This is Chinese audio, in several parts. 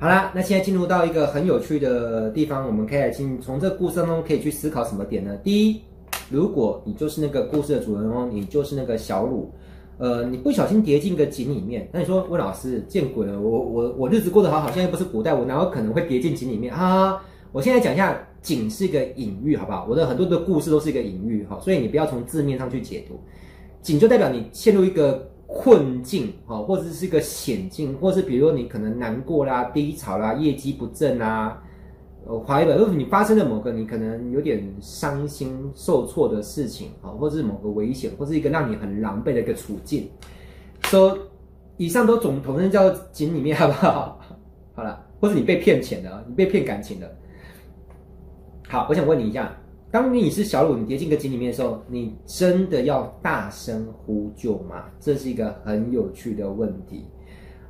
好啦，那现在进入到一个很有趣的地方，我们可以进从这个故事当中可以去思考什么点呢？第一，如果你就是那个故事的主人翁，你就是那个小鲁，呃，你不小心跌进个井里面，那你说温老师见鬼了，我我我日子过得好好，现在又不是古代，我哪有可能会跌进井里面啊？我现在讲一下，井是一个隐喻，好不好？我的很多的故事都是一个隐喻，哈，所以你不要从字面上去解读，井就代表你陷入一个。困境，哦，或者是一个险境，或是比如说你可能难过啦、低潮啦、业绩不振啦，呃，怀疑吧，就是你发生了某个你可能有点伤心、受挫的事情，啊，或者是某个危险，或是一个让你很狼狈的一个处境，说以上都总统称叫井里面，好不好？好了，或者你被骗钱了，你被骗感情了。好，我想问你一下。当你是小鲁，你跌进个井里面的时候，你真的要大声呼救吗？这是一个很有趣的问题。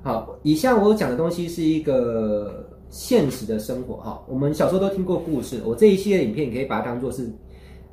好，以下我讲的东西是一个现实的生活。哈，我们小时候都听过故事，我这一系列影片你可以把它当做是，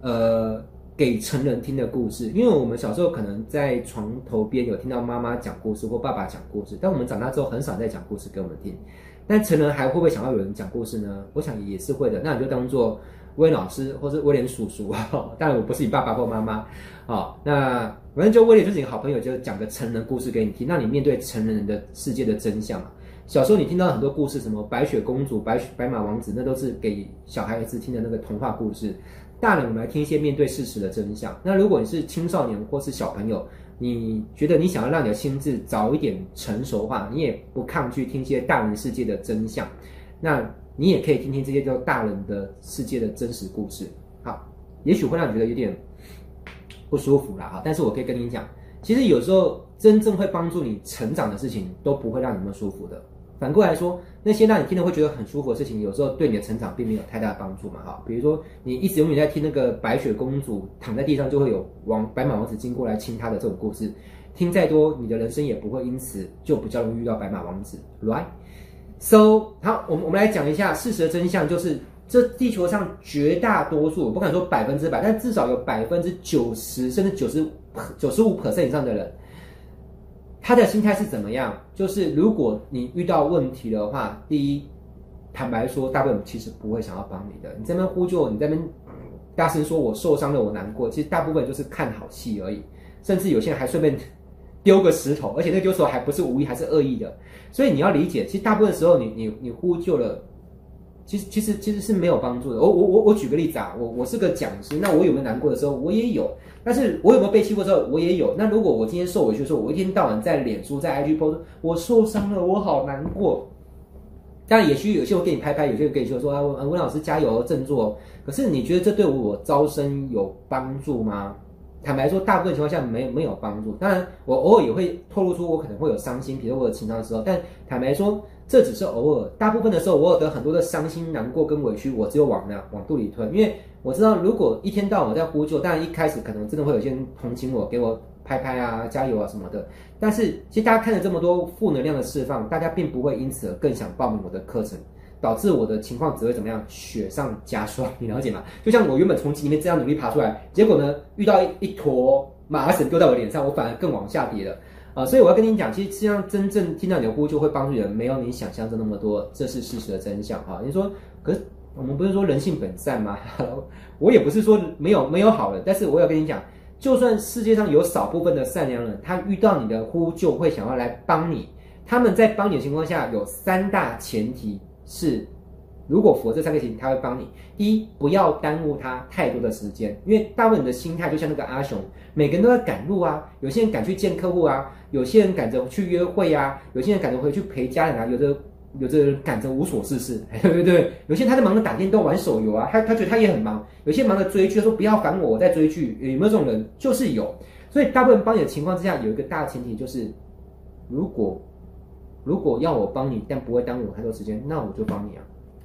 呃，给成人听的故事。因为我们小时候可能在床头边有听到妈妈讲故事或爸爸讲故事，但我们长大之后很少再讲故事给我们听。但成人还会不会想要有人讲故事呢？我想也是会的。那你就当做。威廉老师，或是威廉叔叔，当然我不是你爸爸或妈妈，好，那反正就威廉就是你好朋友，就讲个成人故事给你听，让你面对成人的世界的真相。小时候你听到很多故事，什么白雪公主、白雪白马王子，那都是给小孩子听的那个童话故事。大人我们来听一些面对事实的真相。那如果你是青少年或是小朋友，你觉得你想要让你的心智早一点成熟化，你也不抗拒听一些大人世界的真相，那。你也可以听听这些叫大人的世界的真实故事，好，也许会让你觉得有点不舒服啦，哈，但是我可以跟你讲，其实有时候真正会帮助你成长的事情都不会让你那么舒服的。反过来说，那些让你听了会觉得很舒服的事情，有时候对你的成长并没有太大的帮助嘛，哈。比如说你一直永远在听那个白雪公主躺在地上就会有王白马王子经过来亲她的这种故事，听再多，你的人生也不会因此就比较容易遇到白马王子，right？So，好，我们我们来讲一下事实的真相，就是这地球上绝大多数，我不敢说百分之百，但至少有百分之九十甚至九十九十五 percent 以上的人，他的心态是怎么样？就是如果你遇到问题的话，第一，坦白说，大部分其实不会想要帮你的。你在那边呼救，你在那边大声说我受伤了，我难过，其实大部分就是看好戏而已，甚至有些人还顺便。丢个石头，而且那个丢石头还不是无意，还是恶意的，所以你要理解，其实大部分时候你你你呼救了，其实其实其实是没有帮助的。我我我我举个例子啊，我我是个讲师，那我有没有难过的时候？我也有，但是我有没有被欺负的时候？我也有。那如果我今天受委屈的时候，我一天到晚在脸书在 IG post，我受伤了，我好难过。当然也许有些人给你拍拍，有些人跟你说说啊，温老师加油，振作。可是你觉得这对我招生有帮助吗？坦白说，大部分情况下没没有帮助。当然，我偶尔也会透露出我可能会有伤心，比如我有情伤的时候。但坦白说，这只是偶尔。大部分的时候，我有得很多的伤心、难过跟委屈，我只有往那往肚里吞。因为我知道，如果一天到晚在呼救，当然一开始可能真的会有些人同情我，给我拍拍啊、加油啊什么的。但是，其实大家看了这么多负能量的释放，大家并不会因此而更想报名我的课程。导致我的情况只会怎么样？雪上加霜，你了解吗？就像我原本从井里面这样努力爬出来，结果呢，遇到一一坨麻绳丢在我脸上，我反而更往下跌了啊！所以我要跟你讲，其实实际上真正听到你的呼救会帮助人，没有你想象的那么多，这是事实的真相哈。你说，可是我们不是说人性本善吗？我也不是说没有没有好人，但是我要跟你讲，就算世界上有少部分的善良人，他遇到你的呼救会想要来帮你，他们在帮你的情况下有三大前提。是，如果符合这三个前提，他会帮你。第一，不要耽误他太多的时间，因为大部分人的心态就像那个阿雄，每个人都在赶路啊。有些人赶去见客户啊，有些人赶着去约会啊，有些人赶着回去陪家人啊，有的有的人赶着无所事事，对不对？有些人他在忙着打电动、玩手游啊，他他觉得他也很忙。有些人忙着追剧，他说不要烦我，我在追剧。有没有这种人？就是有。所以大部分帮你的情况之下，有一个大前提就是，如果。如果要我帮你，但不会耽误我太多时间，那我就帮你啊。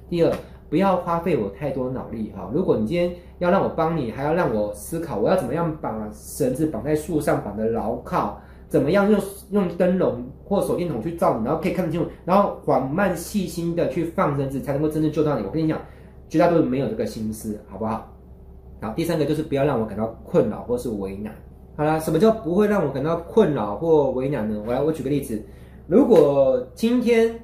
第二，不要花费我太多脑力哈。如果你今天要让我帮你，还要让我思考，我要怎么样把绳子绑在树上绑得牢靠，怎么样用用灯笼或手电筒去照你，然后可以看得清楚，然后缓慢细心的去放绳子，才能够真正救到你。我跟你讲，绝大多数没有这个心思，好不好？好，第三个就是不要让我感到困扰或是为难。好啦，什么叫不会让我感到困扰或为难呢？我来，我举个例子。如果今天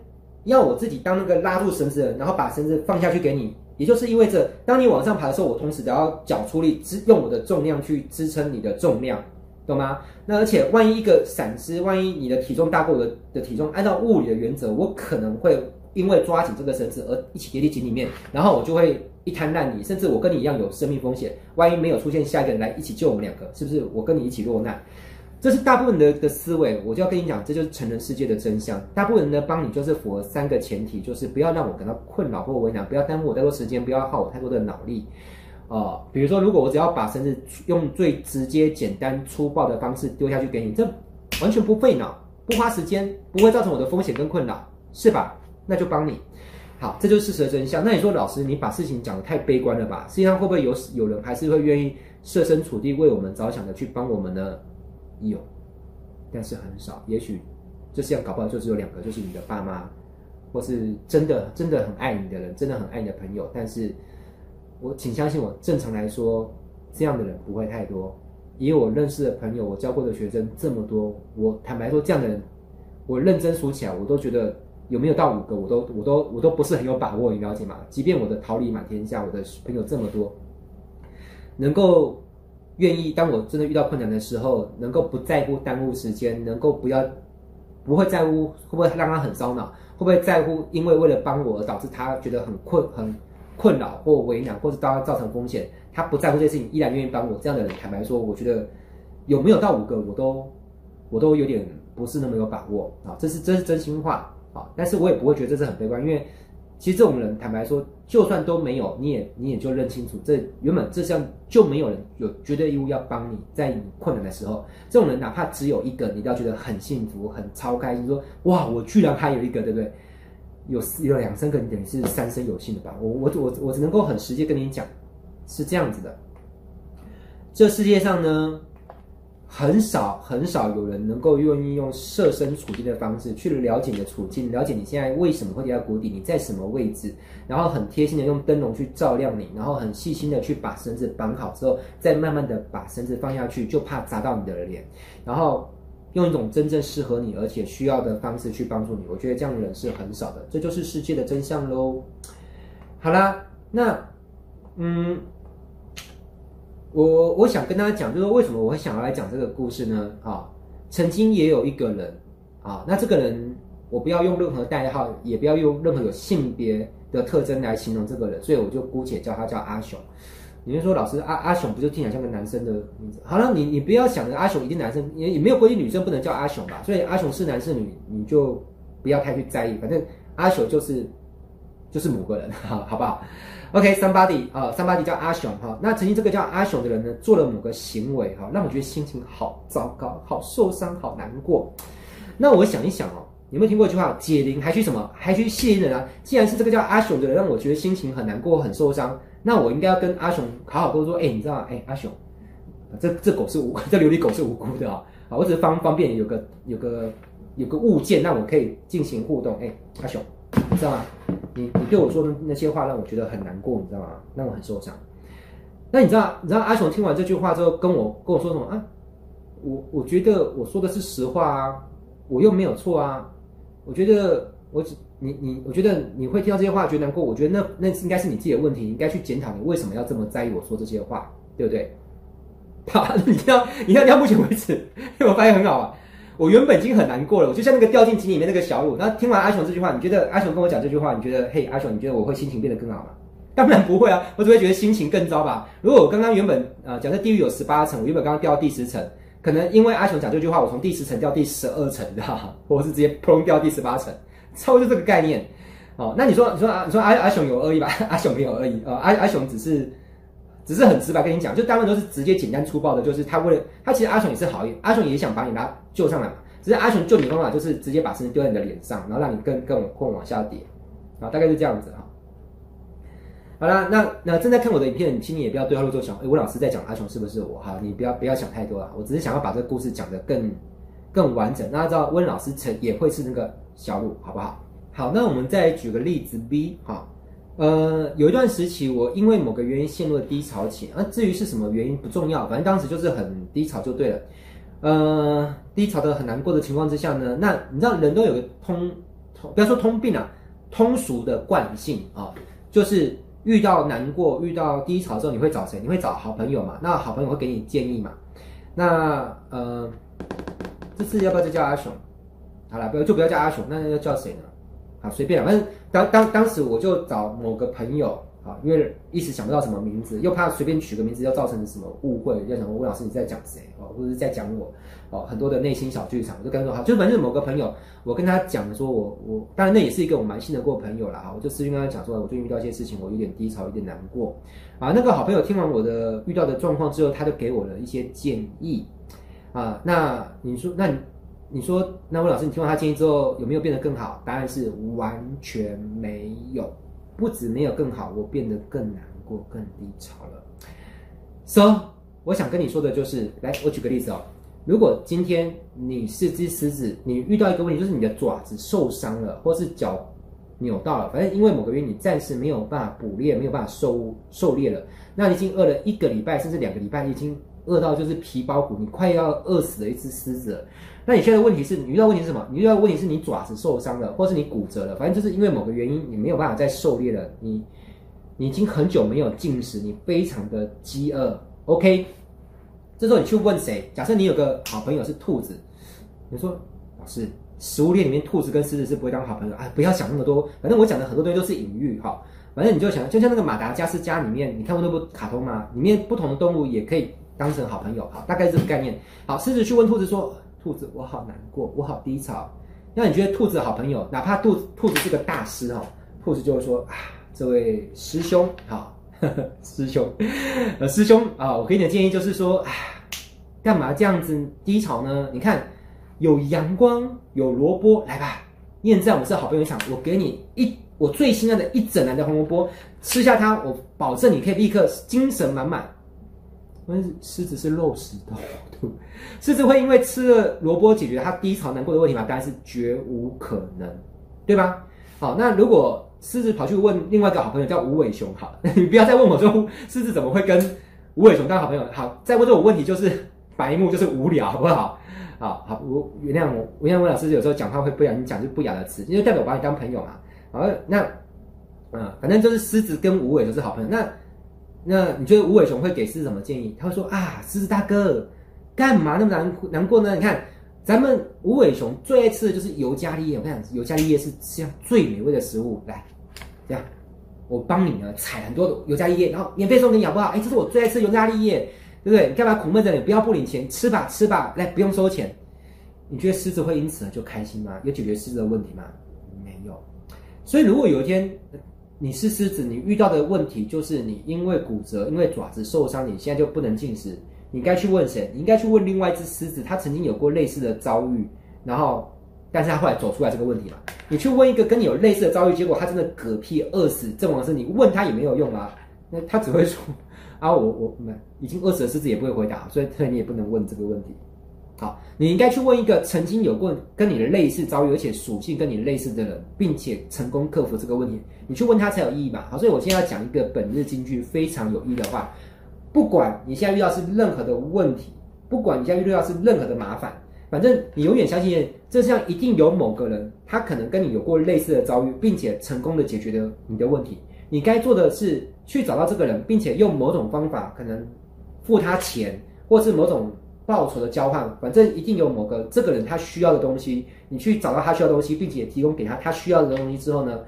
要我自己当那个拉住绳子的人，然后把绳子放下去给你，也就是意味着，当你往上爬的时候，我同时得要脚出力支用我的重量去支撑你的重量，懂吗？那而且万一一个闪失，万一你的体重大过我的的体重，按照物理的原则，我可能会因为抓紧这个绳子而一起跌进井里面，然后我就会一滩烂泥，甚至我跟你一样有生命风险。万一没有出现下一个人来一起救我们两个，是不是我跟你一起落难？这是大部分的的思维，我就要跟你讲，这就是成人世界的真相。大部分人呢，帮你就是符合三个前提，就是不要让我感到困扰或为难，不要耽误我太多时间，不要耗我太多的脑力。哦，比如说，如果我只要把绳子用最直接、简单、粗暴的方式丢下去给你，这完全不费脑、不花时间，不会造成我的风险跟困扰，是吧？那就帮你。好，这就是事实的真相。那你说，老师，你把事情讲得太悲观了吧？实际上，会不会有有人还是会愿意设身处地为我们着想的去帮我们呢？有，但是很少。也许这世上搞不好就只有两个，就是你的爸妈，或是真的真的很爱你的人，真的很爱你的朋友。但是，我请相信我，正常来说，这样的人不会太多。以我认识的朋友，我教过的学生这么多，我坦白说，这样的人，我认真数起来，我都觉得有没有到五个，我都我都我都不是很有把握，你了解吗？即便我的桃李满天下，我的朋友这么多，能够。愿意当我真的遇到困难的时候，能够不在乎耽误时间，能够不要不会在乎会不会让他很烧脑，会不会在乎因为为了帮我而导致他觉得很困很困扰或为难，或者当他造成风险，他不在乎这些事情，依然愿意帮我。这样的人，坦白说，我觉得有没有到五个，我都我都有点不是那么有把握啊。这是这是真心话啊，但是我也不会觉得这是很悲观，因为。其实这种人，坦白说，就算都没有，你也你也就认清楚，这原本这项就没有人有绝对义务要帮你，在你困难的时候，这种人哪怕只有一个，你都要觉得很幸福、很超开心，说哇，我居然还有一个，对不对？有有两三个，你等于是三生有幸的吧？我我我我只能够很直接跟你讲，是这样子的。这世界上呢，很少很少有人能够愿意用设身处地的方式去了解你的处境，了解你现在为什么会跌到谷底，你在什么位置，然后很贴心的用灯笼去照亮你，然后很细心的去把绳子绑好之后，再慢慢的把绳子放下去，就怕砸到你的脸，然后用一种真正适合你而且需要的方式去帮助你。我觉得这样的人是很少的，这就是世界的真相喽。好啦，那嗯。我我想跟大家讲，就是说为什么我会想要来讲这个故事呢？啊，曾经也有一个人，啊，那这个人我不要用任何代号，也不要用任何有性别的特征来形容这个人，所以我就姑且叫他叫阿雄。你就说老师阿阿雄不就听起来像个男生的名字？好了，你你不要想着阿雄一定男生，也也没有规定女生不能叫阿雄吧？所以阿雄是男是女，你就不要太去在意，反正阿雄就是就是某个人，好好不好？OK，somebody、啊，somebody 叫阿雄哈。那曾经这个叫阿雄的人呢，做了某个行为哈，让我觉得心情好糟糕、好受伤、好难过。那我想一想哦，有没有听过一句话？解铃还须什么？还须系铃人啊。既然是这个叫阿雄的人让我觉得心情很难过、很受伤，那我应该要跟阿雄好好说说。哎，你知道吗？哎，阿雄，这这狗是无，这琉璃狗是无辜的啊。好，我只是方方便有个有个有个物件让我可以进行互动。哎，阿雄，你知道吗？你你对我说的那些话让我觉得很难过，你知道吗？让我很受伤。那你知道你知道阿雄听完这句话之后跟我跟我说什么啊？我我觉得我说的是实话啊，我又没有错啊。我觉得我只你你我觉得你会听到这些话觉得难过，我觉得那那应该是你自己的问题，你应该去检讨你为什么要这么在意我说这些话，对不对？好，你听到你看到目前为止，因 为我发现很好啊。我原本已经很难过了，我就像那个掉进井里面那个小鹿。那听完阿雄这句话，你觉得阿雄跟我讲这句话，你觉得嘿，阿雄，你觉得我会心情变得更好吗？当然不会啊，我只会觉得心情更糟吧。如果我刚刚原本啊、呃，假设地狱有十八层，我原本刚刚掉到第十层，可能因为阿雄讲这句话，我从第十层掉第十二层，知道吗？或者是直接砰掉第十八层，差不多就这个概念。哦，那你说，你说阿，你说阿阿雄有恶意吧？阿雄没有恶意，呃，阿阿雄只是。只是很直白跟你讲，就大部分都是直接简单粗暴的，就是他为了他其实阿雄也是好意，阿雄也想把你拉救上来嘛。只是阿雄救你的方法就是直接把绳子丢在你的脸上，然后让你更更更往下跌，啊，大概是这样子哈。好啦，那那正在看我的影片，你请你也不要对号入座想，哎，温老师在讲阿雄是不是我？哈，你不要不要想太多了，我只是想要把这个故事讲得更更完整，那知道温老师曾也会是那个小鲁，好不好？好，那我们再举个例子 B 哈。呃，有一段时期，我因为某个原因陷入了低潮期。啊，至于是什么原因不重要，反正当时就是很低潮就对了。呃，低潮的很难过的情况之下呢，那你知道人都有个通通，不要说通病啊，通俗的惯性啊，就是遇到难过、遇到低潮之后，你会找谁？你会找好朋友嘛？那好朋友会给你建议嘛？那呃，这次要不要再叫阿雄？好了，不要就不要叫阿雄，那要叫谁呢？好，随便，反正当当当时我就找某个朋友。啊，因为一时想不到什么名字，又怕随便取个名字要造成什么误会，要想问老师你在讲谁哦，或者是在讲我哦，很多的内心小剧场，我就跟他说好，就反正某个朋友，我跟他讲说我我，当然那也是一个我蛮信得过朋友啦。哈，我就私讯跟他讲说，我最近遇到一些事情，我有点低潮，有点难过啊。那个好朋友听完我的遇到的状况之后，他就给我了一些建议啊。那你说，那你你说，那位老师，你听完他建议之后有没有变得更好？答案是完全没有。不止没有更好，我变得更难过、更低潮了。So，我想跟你说的就是，来，我举个例子哦。如果今天你是只狮子，你遇到一个问题，就是你的爪子受伤了，或是脚扭到了，反正因为某个原因，你暂时没有办法捕猎，没有办法狩狩猎了。那你已经饿了一个礼拜，甚至两个礼拜，你已经饿到就是皮包骨，你快要饿死了一只狮子。那你现在问题是你遇到问题是什么？你遇到问题是你爪子受伤了，或是你骨折了，反正就是因为某个原因，你没有办法再狩猎了。你你已经很久没有进食，你非常的饥饿。OK，这时候你去问谁？假设你有个好朋友是兔子，你说老师，食物链里面兔子跟狮子是不会当好朋友啊？不要想那么多，反正我讲的很多东西都是隐喻哈。反正你就想，就像那个马达加斯加里面，你看过那部卡通吗？里面不同的动物也可以当成好朋友，好，大概这个概念。好，狮子去问兔子说。兔子，我好难过，我好低潮。那你觉得兔子好朋友，哪怕兔子兔子是个大师哈，兔子就会说啊，这位师兄好，师兄，呃，师兄啊，我给你的建议就是说，哎，干嘛这样子低潮呢？你看有阳光，有萝卜，来吧，验证我们是好朋友一场，我给你一我最心爱的一整篮的红萝卜，吃下它，我保证你可以立刻精神满满。因为狮子是肉食动物，狮子会因为吃了萝卜解决它低潮难过的问题吗？当然是绝无可能，对吧？好，那如果狮子跑去问另外一个好朋友叫无尾熊，好，你不要再问我说狮子怎么会跟无尾熊当好朋友？好，再问这种问题就是白目，就是无聊，好不好？好好，我原谅我，原谅我老师有时候讲话会不小心讲就不雅的词，因为代表我把你当朋友嘛。好，那嗯，反正就是狮子跟无尾熊是好朋友，那。那你觉得无尾熊会给狮子什么建议？他会说啊，狮子大哥，干嘛那么难？难过呢？你看，咱们无尾熊最爱吃的就是尤加利叶。我跟你讲，尤加利叶是世界上最美味的食物。来，这样，我帮你呢采很多的尤加利叶，然后免费送给你，好不好？哎，这是我最爱吃的尤加利叶，对不对？你干嘛苦闷着？你不要不领钱，吃吧吃吧，来，不用收钱。你觉得狮子会因此就开心吗？有解决狮子的问题吗？没有。所以如果有一天，你是狮子，你遇到的问题就是你因为骨折，因为爪子受伤，你现在就不能进食。你该去问谁？你应该去问另外一只狮子，它曾经有过类似的遭遇，然后，但是它后来走出来这个问题嘛。你去问一个跟你有类似的遭遇，结果他真的嗝屁饿死，阵亡的是你问他也没有用啊，那他只会说啊，我我们已经饿死的狮子也不会回答，所以所以你也不能问这个问题。好，你应该去问一个曾经有过跟你的类似遭遇，而且属性跟你类似的人，并且成功克服这个问题，你去问他才有意义嘛。好，所以我现在要讲一个本日金句，非常有意义的话。不管你现在遇到是任何的问题，不管你现在遇到是任何的麻烦，反正你永远相信这世上一定有某个人，他可能跟你有过类似的遭遇，并且成功的解决了你的问题。你该做的是去找到这个人，并且用某种方法，可能付他钱，或是某种。报酬的交换，反正一定有某个这个人他需要的东西，你去找到他需要的东西，并且提供给他他需要的东西之后呢，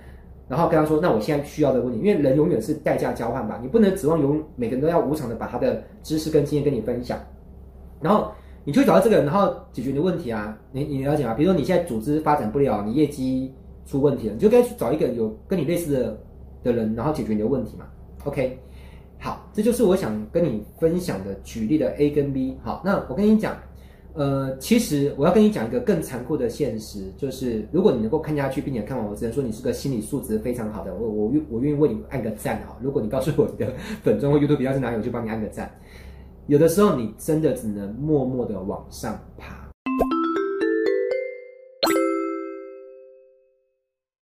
然后跟他说，那我现在需要的问题，因为人永远是代价交换吧，你不能指望有每个人都要无偿的把他的知识跟经验跟你分享，然后你去找到这个人，然后解决你的问题啊，你你了解吗？比如说你现在组织发展不了，你业绩出问题了，你就该去找一个有跟你类似的的人，然后解决你的问题嘛，OK。好，这就是我想跟你分享的举例的 A 跟 B。好，那我跟你讲，呃，其实我要跟你讲一个更残酷的现实，就是如果你能够看下去，并且看完，我只能说你是个心理素质非常好的，我我愿我愿意为你按个赞哈。如果你告诉我你的 粉钻或 YouTube 要是哪里，我就帮你按个赞。有的时候你真的只能默默的往上爬。